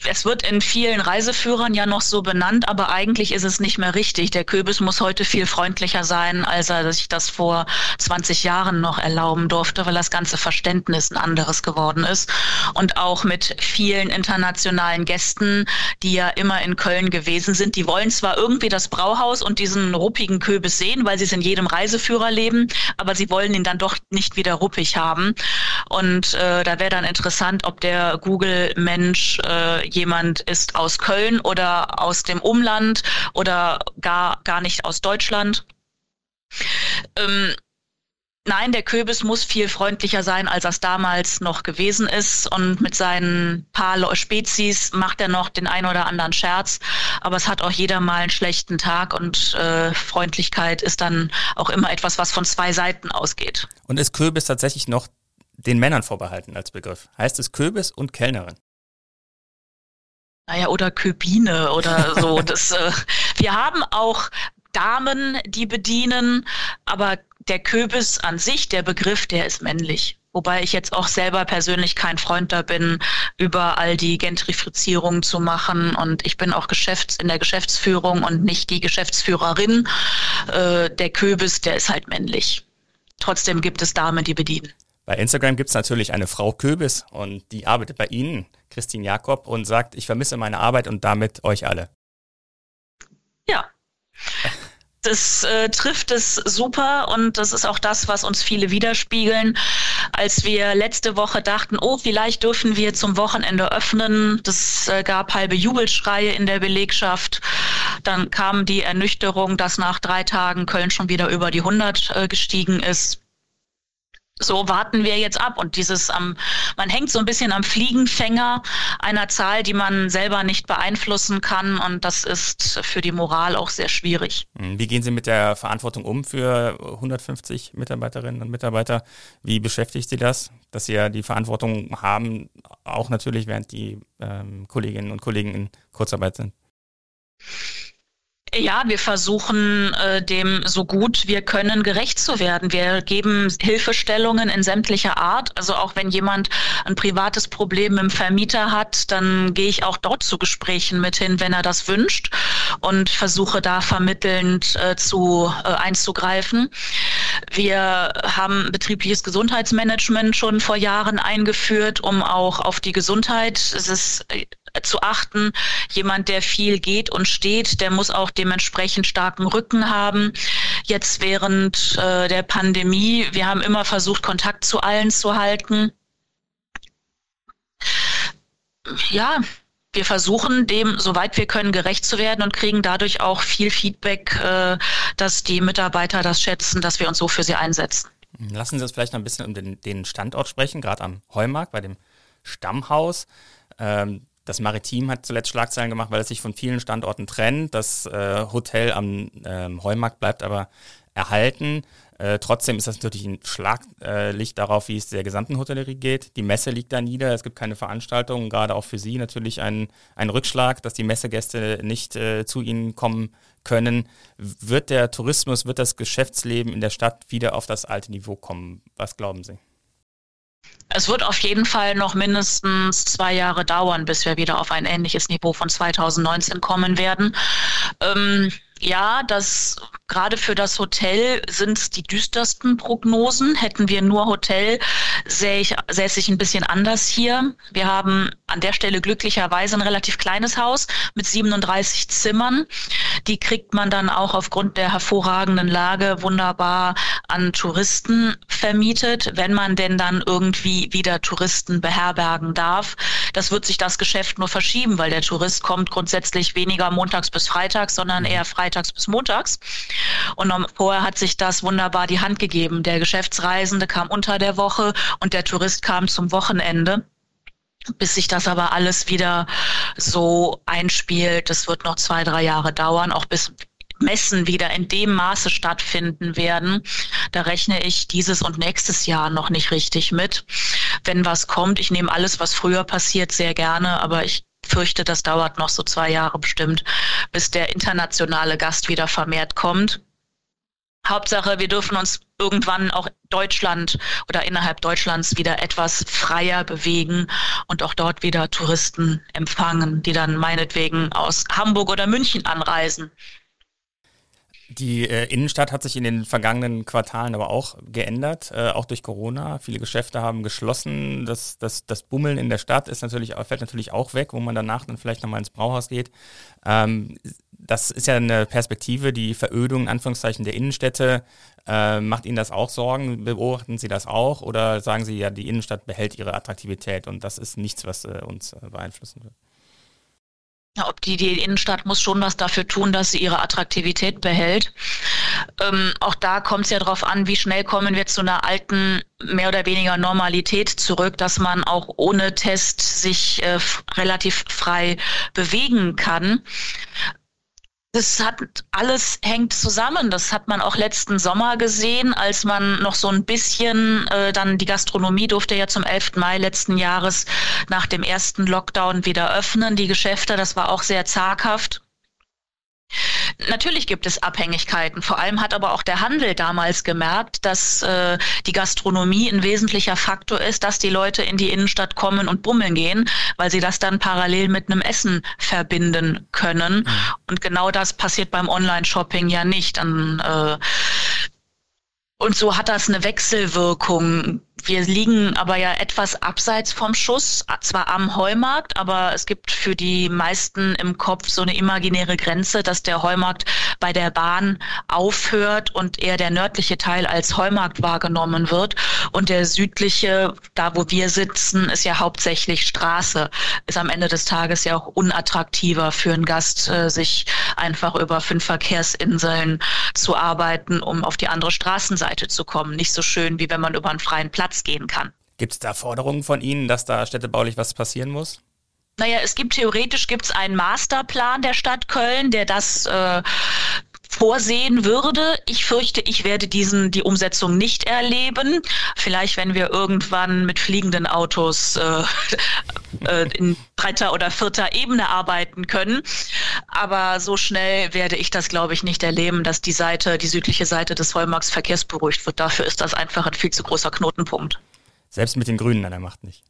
[SPEAKER 3] Es wird in vielen Reiseführern ja noch so benannt, aber eigentlich ist es nicht mehr richtig. Der Köbis muss heute viel freundlicher sein, als er sich das vor 20 Jahren noch erlauben durfte, weil das ganze Verständnis ein anderes geworden ist. Und auch mit vielen internationalen Gästen, die ja immer in Köln gewesen sind, die wollen zwar irgendwie das Brauhaus und diesen ruppigen Köbis sehen, weil sie es in jedem Reiseführer leben, aber sie wollen ihn dann doch nicht wieder ruppig haben. Und äh, da wäre dann interessant, ob der Google-Mensch äh, jemand ist aus Köln oder aus dem Umland oder gar, gar nicht aus Deutschland. Ähm, Nein, der Köbis muss viel freundlicher sein, als das damals noch gewesen ist. Und mit seinen paar Spezies macht er noch den ein oder anderen Scherz. Aber es hat auch jeder mal einen schlechten Tag und äh, Freundlichkeit ist dann auch immer etwas, was von zwei Seiten ausgeht.
[SPEAKER 2] Und ist Köbis tatsächlich noch den Männern vorbehalten als Begriff? Heißt es Köbis und Kellnerin?
[SPEAKER 3] Naja, oder Köbine oder so. das, äh, wir haben auch Damen, die bedienen, aber der Köbis an sich, der Begriff, der ist männlich. Wobei ich jetzt auch selber persönlich kein Freund da bin, über all die Gentrifizierung zu machen. Und ich bin auch Geschäfts in der Geschäftsführung und nicht die Geschäftsführerin. Äh, der Köbis, der ist halt männlich. Trotzdem gibt es Damen, die bedienen.
[SPEAKER 2] Bei Instagram gibt es natürlich eine Frau Köbis und die arbeitet bei Ihnen, Christine Jakob, und sagt, ich vermisse meine Arbeit und damit euch alle.
[SPEAKER 3] Ja. Das äh, trifft es super und das ist auch das, was uns viele widerspiegeln. Als wir letzte Woche dachten, oh, vielleicht dürfen wir zum Wochenende öffnen, das äh, gab halbe Jubelschreie in der Belegschaft. Dann kam die Ernüchterung, dass nach drei Tagen Köln schon wieder über die 100 äh, gestiegen ist so warten wir jetzt ab. Und dieses am, man hängt so ein bisschen am Fliegenfänger einer Zahl, die man selber nicht beeinflussen kann. Und das ist für die Moral auch sehr schwierig.
[SPEAKER 2] Hm, wie gehen Sie mit der Verantwortung um für 150 Mitarbeiterinnen und Mitarbeiter? Wie beschäftigt Sie das, dass Sie ja die Verantwortung haben, auch natürlich während die ähm, Kolleginnen und Kollegen in Kurzarbeit sind?
[SPEAKER 3] Ja, wir versuchen äh, dem so gut wir können gerecht zu werden. Wir geben Hilfestellungen in sämtlicher Art. Also auch wenn jemand ein privates Problem im Vermieter hat, dann gehe ich auch dort zu Gesprächen mit hin, wenn er das wünscht und versuche da vermittelnd äh, zu äh, einzugreifen. Wir haben betriebliches Gesundheitsmanagement schon vor Jahren eingeführt, um auch auf die Gesundheit es ist, äh, zu achten. Jemand, der viel geht und steht, der muss auch dementsprechend starken Rücken haben. Jetzt während äh, der Pandemie, wir haben immer versucht, Kontakt zu allen zu halten. Ja, wir versuchen dem, soweit wir können, gerecht zu werden und kriegen dadurch auch viel Feedback, äh, dass die Mitarbeiter das schätzen, dass wir uns so für sie einsetzen.
[SPEAKER 2] Lassen Sie uns vielleicht noch ein bisschen um den, den Standort sprechen, gerade am Heumarkt bei dem Stammhaus. Ähm, das Maritim hat zuletzt Schlagzeilen gemacht, weil es sich von vielen Standorten trennt. Das äh, Hotel am ähm, Heumarkt bleibt aber erhalten. Äh, trotzdem ist das natürlich ein Schlaglicht darauf, wie es der gesamten Hotellerie geht. Die Messe liegt da nieder, es gibt keine Veranstaltungen, gerade auch für Sie natürlich ein, ein Rückschlag, dass die Messegäste nicht äh, zu Ihnen kommen können. Wird der Tourismus, wird das Geschäftsleben in der Stadt wieder auf das alte Niveau kommen? Was glauben Sie?
[SPEAKER 3] Es wird auf jeden Fall noch mindestens zwei Jahre dauern, bis wir wieder auf ein ähnliches Niveau von 2019 kommen werden. Ähm, ja, das gerade für das Hotel sind es die düstersten Prognosen. Hätten wir nur Hotel, sähe ich, säße ich ein bisschen anders hier. Wir haben an der Stelle glücklicherweise ein relativ kleines Haus mit 37 Zimmern. Die kriegt man dann auch aufgrund der hervorragenden Lage wunderbar an Touristen vermietet, wenn man denn dann irgendwie wieder Touristen beherbergen darf. Das wird sich das Geschäft nur verschieben, weil der Tourist kommt grundsätzlich weniger montags bis freitags, sondern eher freitags bis montags. Und vorher hat sich das wunderbar die Hand gegeben. Der Geschäftsreisende kam unter der Woche und der Tourist kam zum Wochenende bis sich das aber alles wieder so einspielt. Das wird noch zwei, drei Jahre dauern, auch bis Messen wieder in dem Maße stattfinden werden. Da rechne ich dieses und nächstes Jahr noch nicht richtig mit. Wenn was kommt, ich nehme alles, was früher passiert, sehr gerne, aber ich fürchte, das dauert noch so zwei Jahre bestimmt, bis der internationale Gast wieder vermehrt kommt. Hauptsache, wir dürfen uns irgendwann auch Deutschland oder innerhalb Deutschlands wieder etwas freier bewegen und auch dort wieder Touristen empfangen, die dann meinetwegen aus Hamburg oder München anreisen.
[SPEAKER 2] Die äh, Innenstadt hat sich in den vergangenen Quartalen aber auch geändert, äh, auch durch Corona. Viele Geschäfte haben geschlossen. Das, das, das Bummeln in der Stadt ist natürlich, fällt natürlich auch weg, wo man danach dann vielleicht nochmal ins Brauhaus geht. Ähm, das ist ja eine Perspektive, die Verödung in Anführungszeichen der Innenstädte. Äh, macht Ihnen das auch Sorgen? Beobachten Sie das auch? Oder sagen Sie ja, die Innenstadt behält ihre Attraktivität und das ist nichts, was äh, uns äh, beeinflussen wird?
[SPEAKER 3] Ja, ob die, die Innenstadt muss schon was dafür tun, dass sie ihre Attraktivität behält. Ähm, auch da kommt es ja darauf an, wie schnell kommen wir zu einer alten, mehr oder weniger Normalität zurück, dass man auch ohne Test sich äh, relativ frei bewegen kann das hat alles hängt zusammen. Das hat man auch letzten Sommer gesehen, als man noch so ein bisschen äh, dann die Gastronomie durfte ja zum 11. Mai letzten Jahres nach dem ersten Lockdown wieder öffnen. Die Geschäfte, das war auch sehr zaghaft. Natürlich gibt es Abhängigkeiten. Vor allem hat aber auch der Handel damals gemerkt, dass äh, die Gastronomie ein wesentlicher Faktor ist, dass die Leute in die Innenstadt kommen und bummeln gehen, weil sie das dann parallel mit einem Essen verbinden können. Mhm. Und genau das passiert beim Online-Shopping ja nicht. Dann, äh, und so hat das eine Wechselwirkung wir liegen aber ja etwas abseits vom Schuss, zwar am Heumarkt, aber es gibt für die meisten im Kopf so eine imaginäre Grenze, dass der Heumarkt bei der Bahn aufhört und eher der nördliche Teil als Heumarkt wahrgenommen wird. Und der südliche, da wo wir sitzen, ist ja hauptsächlich Straße. Ist am Ende des Tages ja auch unattraktiver für einen Gast, äh, sich einfach über fünf Verkehrsinseln zu arbeiten, um auf die andere Straßenseite zu kommen. Nicht so schön, wie wenn man über einen freien Platz Platz gehen kann.
[SPEAKER 2] Gibt es da Forderungen von Ihnen, dass da städtebaulich was passieren muss?
[SPEAKER 3] Naja, es gibt theoretisch gibt's einen Masterplan der Stadt Köln, der das äh, vorsehen würde. Ich fürchte, ich werde diesen die Umsetzung nicht erleben. Vielleicht, wenn wir irgendwann mit fliegenden Autos äh, äh, in dritter oder vierter Ebene arbeiten können. Aber so schnell werde ich das, glaube ich, nicht erleben, dass die Seite, die südliche Seite des Heumarks verkehrsberuhigt wird. Dafür ist das einfach ein viel zu großer Knotenpunkt.
[SPEAKER 2] Selbst mit den Grünen an der Macht nicht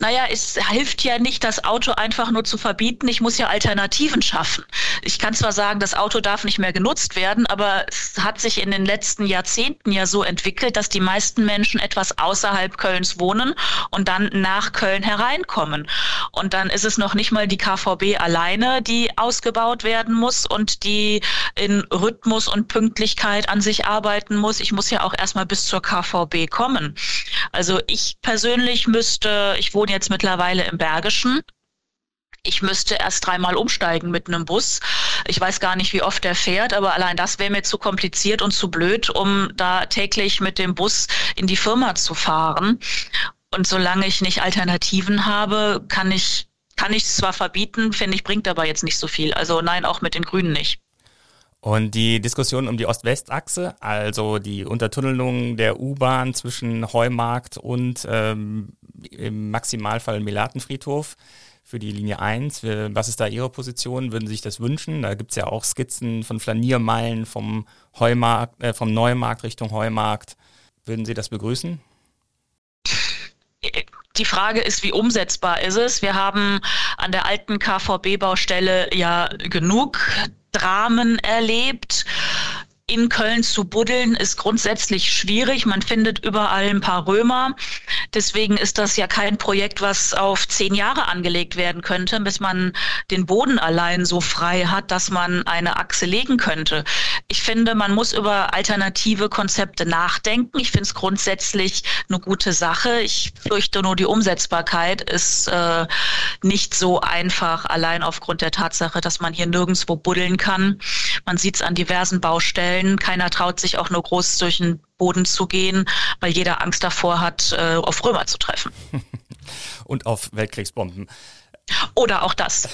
[SPEAKER 3] naja, es hilft ja nicht, das Auto einfach nur zu verbieten. Ich muss ja Alternativen schaffen. Ich kann zwar sagen, das Auto darf nicht mehr genutzt werden, aber es hat sich in den letzten Jahrzehnten ja so entwickelt, dass die meisten Menschen etwas außerhalb Kölns wohnen und dann nach Köln hereinkommen. Und dann ist es noch nicht mal die KVB alleine, die ausgebaut werden muss und die in Rhythmus und Pünktlichkeit an sich arbeiten muss. Ich muss ja auch erstmal bis zur KVB kommen. Also ich persönlich müsste, ich wohne jetzt mittlerweile im Bergischen. Ich müsste erst dreimal umsteigen mit einem Bus. Ich weiß gar nicht, wie oft der fährt, aber allein das wäre mir zu kompliziert und zu blöd, um da täglich mit dem Bus in die Firma zu fahren. Und solange ich nicht Alternativen habe, kann ich kann ich es zwar verbieten, finde ich, bringt aber jetzt nicht so viel. Also nein, auch mit den Grünen nicht.
[SPEAKER 2] Und die Diskussion um die Ost-West-Achse, also die Untertunnelung der U-Bahn zwischen Heumarkt und ähm, im Maximalfall Melatenfriedhof für die Linie 1. Was ist da Ihre Position? Würden Sie sich das wünschen? Da gibt es ja auch Skizzen von Flaniermeilen vom Heumarkt, äh, vom Neumarkt Richtung Heumarkt. Würden Sie das begrüßen?
[SPEAKER 3] Die Frage ist, wie umsetzbar ist es? Wir haben an der alten KVB-Baustelle ja genug Dramen erlebt. In Köln zu buddeln ist grundsätzlich schwierig. Man findet überall ein paar Römer. Deswegen ist das ja kein Projekt, was auf zehn Jahre angelegt werden könnte, bis man den Boden allein so frei hat, dass man eine Achse legen könnte. Ich finde, man muss über alternative Konzepte nachdenken. Ich finde es grundsätzlich eine gute Sache. Ich fürchte nur, die Umsetzbarkeit ist äh, nicht so einfach, allein aufgrund der Tatsache, dass man hier nirgendwo buddeln kann. Man sieht es an diversen Baustellen. Keiner traut sich auch nur groß durch den Boden zu gehen, weil jeder Angst davor hat, äh, auf Römer zu treffen.
[SPEAKER 2] Und auf Weltkriegsbomben.
[SPEAKER 3] Oder auch das.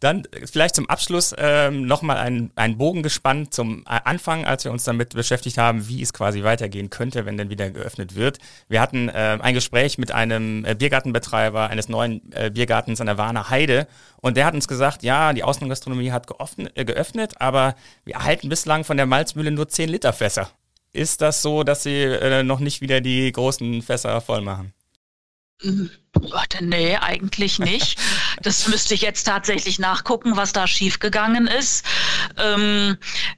[SPEAKER 2] Dann vielleicht zum Abschluss ähm, nochmal einen, einen Bogen gespannt zum Anfang, als wir uns damit beschäftigt haben, wie es quasi weitergehen könnte, wenn denn wieder geöffnet wird. Wir hatten äh, ein Gespräch mit einem äh, Biergartenbetreiber eines neuen äh, Biergartens an der Warner Heide und der hat uns gesagt, ja, die Außengastronomie hat geöffnet, äh, geöffnet, aber wir erhalten bislang von der Malzmühle nur 10 Liter Fässer. Ist das so, dass sie äh, noch nicht wieder die großen Fässer voll machen?
[SPEAKER 3] Gott, nee, eigentlich nicht. Das müsste ich jetzt tatsächlich nachgucken, was da schiefgegangen ist. Ähm,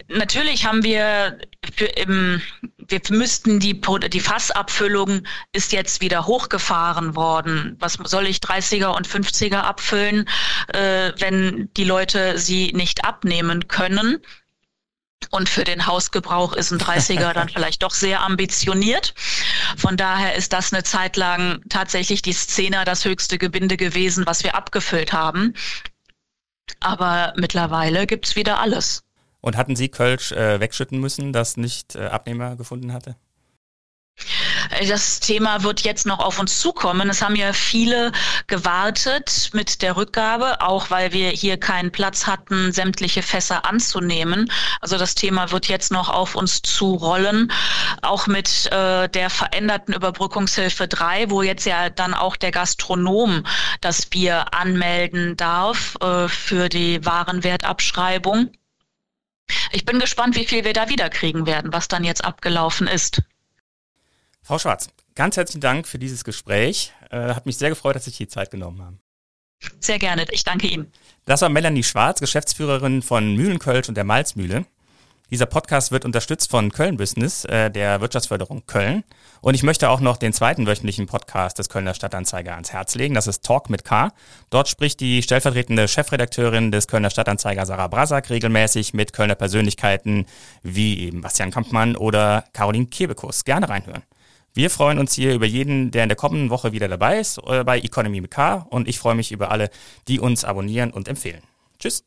[SPEAKER 3] natürlich haben wir für im, wir müssten die, die Fassabfüllung ist jetzt wieder hochgefahren worden. Was soll ich 30er und 50er abfüllen, äh, wenn die Leute sie nicht abnehmen können? Und für den Hausgebrauch ist ein 30er dann vielleicht doch sehr ambitioniert. Von daher ist das eine Zeit lang tatsächlich die Szene das höchste Gebinde gewesen, was wir abgefüllt haben. Aber mittlerweile gibt's wieder alles.
[SPEAKER 2] Und hatten Sie Kölsch äh, wegschütten müssen, das nicht äh, Abnehmer gefunden hatte?
[SPEAKER 3] Das Thema wird jetzt noch auf uns zukommen. Es haben ja viele gewartet mit der Rückgabe, auch weil wir hier keinen Platz hatten, sämtliche Fässer anzunehmen. Also das Thema wird jetzt noch auf uns zurollen, auch mit äh, der veränderten Überbrückungshilfe 3, wo jetzt ja dann auch der Gastronom das Bier anmelden darf äh, für die Warenwertabschreibung. Ich bin gespannt, wie viel wir da wiederkriegen werden, was dann jetzt abgelaufen ist.
[SPEAKER 2] Frau Schwarz, ganz herzlichen Dank für dieses Gespräch. Äh, hat mich sehr gefreut, dass Sie sich die Zeit genommen haben.
[SPEAKER 3] Sehr gerne, ich danke Ihnen.
[SPEAKER 2] Das war Melanie Schwarz, Geschäftsführerin von Mühlenkölsch und der Malzmühle. Dieser Podcast wird unterstützt von Köln Business, äh, der Wirtschaftsförderung Köln. Und ich möchte auch noch den zweiten wöchentlichen Podcast des Kölner Stadtanzeiger ans Herz legen. Das ist Talk mit K. Dort spricht die stellvertretende Chefredakteurin des Kölner Stadtanzeiger Sarah Brasak regelmäßig mit Kölner Persönlichkeiten wie eben Bastian Kampmann oder Caroline Kebekus. Gerne reinhören. Wir freuen uns hier über jeden, der in der kommenden Woche wieder dabei ist äh, bei Economy mit K und ich freue mich über alle, die uns abonnieren und empfehlen. Tschüss.